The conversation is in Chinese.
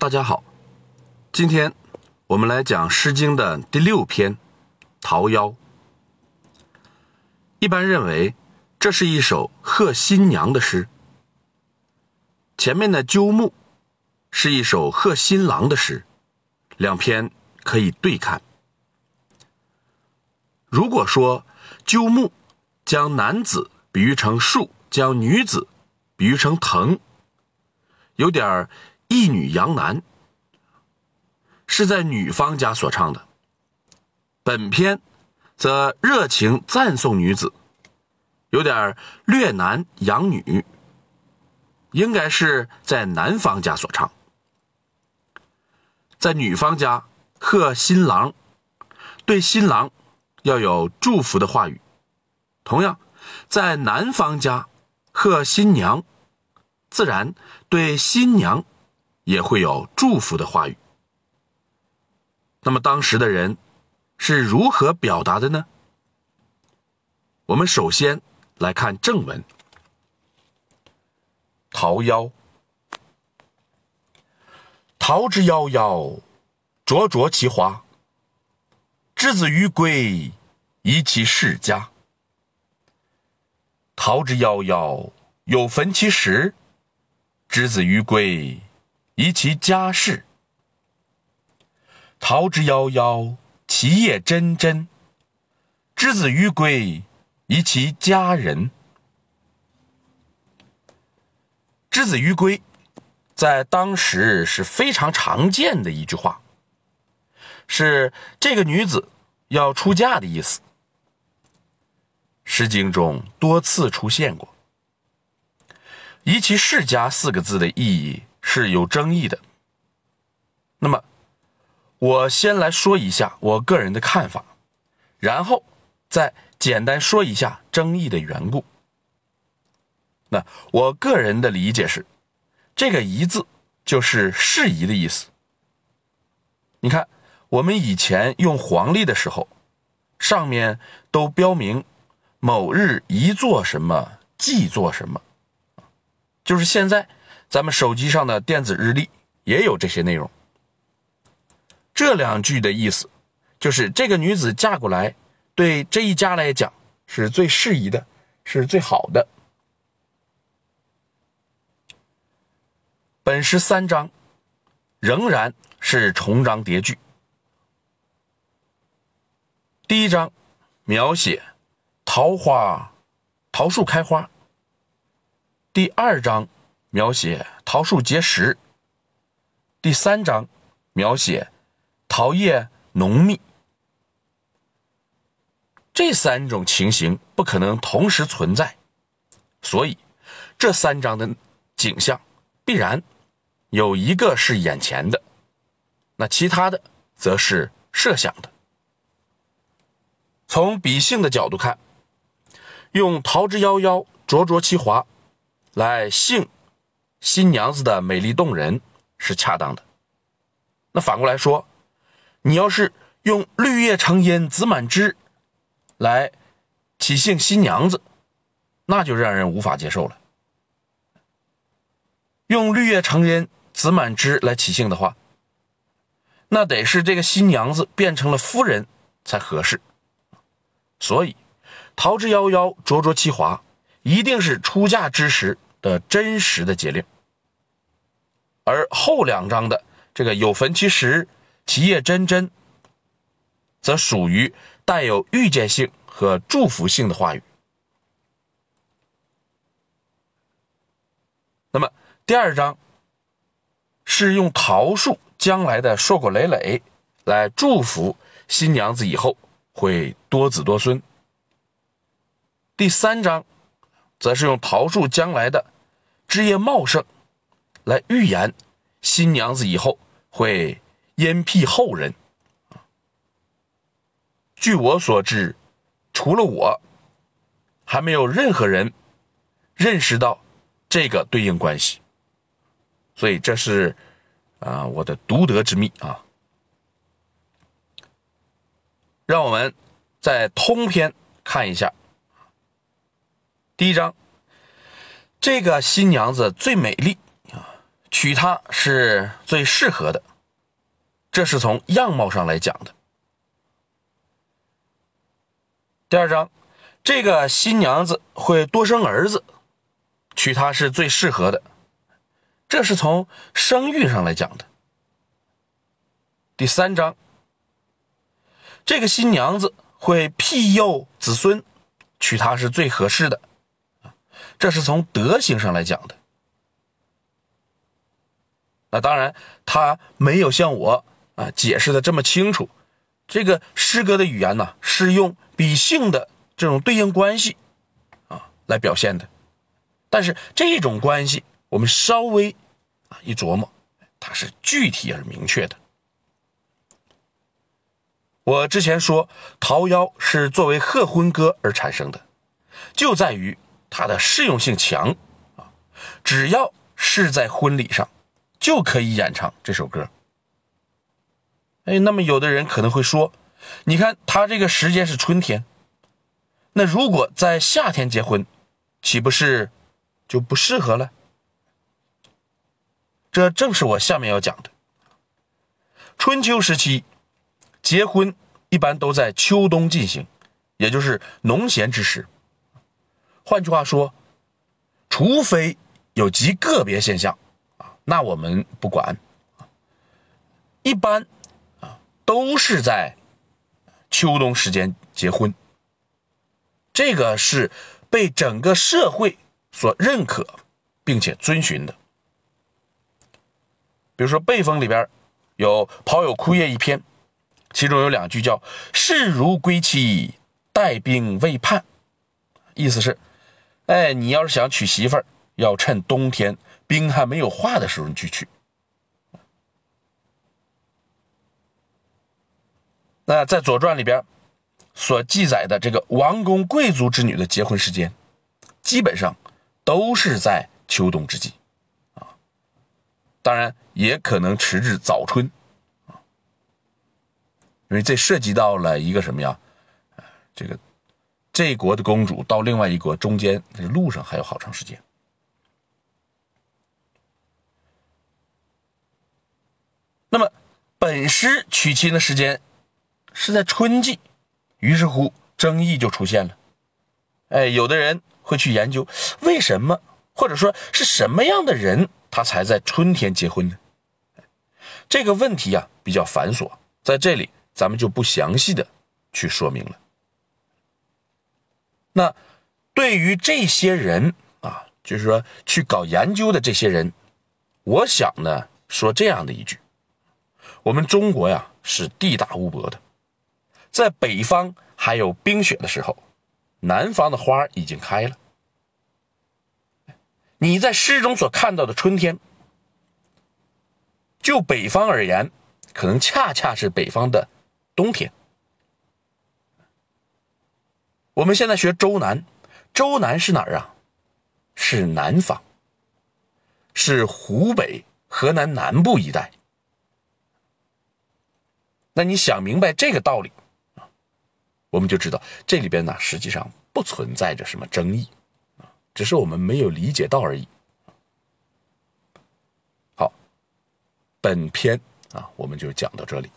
大家好，今天我们来讲《诗经》的第六篇《桃夭》。一般认为，这是一首贺新娘的诗。前面的《鸠木》是一首贺新郎的诗，两篇可以对看。如果说《鸠木》将男子比喻成树，将女子比喻成藤，有点儿一女养男，是在女方家所唱的。本篇。则热情赞颂女子，有点略男养女，应该是在男方家所唱。在女方家贺新郎，对新郎要有祝福的话语；同样，在男方家贺新娘，自然对新娘也会有祝福的话语。那么当时的人。是如何表达的呢？我们首先来看正文：“桃夭，桃之夭夭，灼灼其华。之子于归，宜其室家。桃之夭夭，有逢其实。之子于归，宜其家室。桃之夭夭。”其叶蓁蓁，之子于归，宜其家人。之子于归，在当时是非常常见的一句话，是这个女子要出嫁的意思。《诗经》中多次出现过。宜其世家四个字的意义是有争议的。那么。我先来说一下我个人的看法，然后再简单说一下争议的缘故。那我个人的理解是，这个“宜”字就是适宜的意思。你看，我们以前用黄历的时候，上面都标明某日宜做什么，忌做什么，就是现在咱们手机上的电子日历也有这些内容。这两句的意思，就是这个女子嫁过来，对这一家来讲是最适宜的，是最好的。本诗三章仍然是重章叠句。第一章描写桃花、桃树开花；第二章描写桃树结实；第三章描写。桃叶浓密，这三种情形不可能同时存在，所以这三章的景象必然有一个是眼前的，那其他的则是设想的。从比兴的角度看，用“桃之夭夭，灼灼其华”来兴新娘子的美丽动人是恰当的。那反过来说。你要是用“绿叶成荫子满枝”来起兴新娘子，那就让人无法接受了。用“绿叶成荫子满枝”来起兴的话，那得是这个新娘子变成了夫人才合适。所以，“桃之夭夭，灼灼其华”一定是出嫁之时的真实的节令，而后两章的这个“有坟其实”。其叶蓁蓁，则属于带有预见性和祝福性的话语。那么第二章是用桃树将来的硕果累累来祝福新娘子以后会多子多孙。第三章则是用桃树将来的枝叶茂盛来预言新娘子以后会。焉辟后人？据我所知，除了我，还没有任何人认识到这个对应关系。所以这是啊我的独得之秘啊。让我们再通篇看一下。第一章，这个新娘子最美丽啊，娶她是最适合的，这是从样貌上来讲的。第二章，这个新娘子会多生儿子，娶她是最适合的，这是从生育上来讲的。第三章，这个新娘子会庇佑子孙，娶她是最合适的，这是从德行上来讲的。那当然，他没有像我啊解释的这么清楚。这个诗歌的语言呢，是用比性的这种对应关系啊来表现的。但是这种关系，我们稍微啊一琢磨，它是具体而明确的。我之前说《桃夭》是作为贺婚歌而产生的，就在于它的适用性强啊，只要是在婚礼上。就可以演唱这首歌。哎，那么有的人可能会说，你看他这个时间是春天，那如果在夏天结婚，岂不是就不适合了？这正是我下面要讲的。春秋时期，结婚一般都在秋冬进行，也就是农闲之时。换句话说，除非有极个别现象。啊那我们不管，一般啊都是在秋冬时间结婚，这个是被整个社会所认可并且遵循的。比如说《背风》里边有《跑友枯叶》一篇，其中有两句叫“士如归期，待兵未判”，意思是，哎，你要是想娶媳妇儿，要趁冬天。冰还没有化的时候，你去取。那在《左传》里边所记载的这个王公贵族之女的结婚时间，基本上都是在秋冬之际啊。当然，也可能迟至早春啊，因为这涉及到了一个什么呀？这个这一国的公主到另外一国中间这路上还有好长时间。那么，本诗娶亲的时间是在春季，于是乎争议就出现了。哎，有的人会去研究为什么，或者说是什么样的人他才在春天结婚呢？这个问题啊比较繁琐，在这里咱们就不详细的去说明了。那对于这些人啊，就是说去搞研究的这些人，我想呢说这样的一句。我们中国呀是地大物博的，在北方还有冰雪的时候，南方的花已经开了。你在诗中所看到的春天，就北方而言，可能恰恰是北方的冬天。我们现在学周南，周南是哪儿啊？是南方，是湖北、河南南部一带。那你想明白这个道理啊，我们就知道这里边呢实际上不存在着什么争议啊，只是我们没有理解到而已。好，本篇啊我们就讲到这里。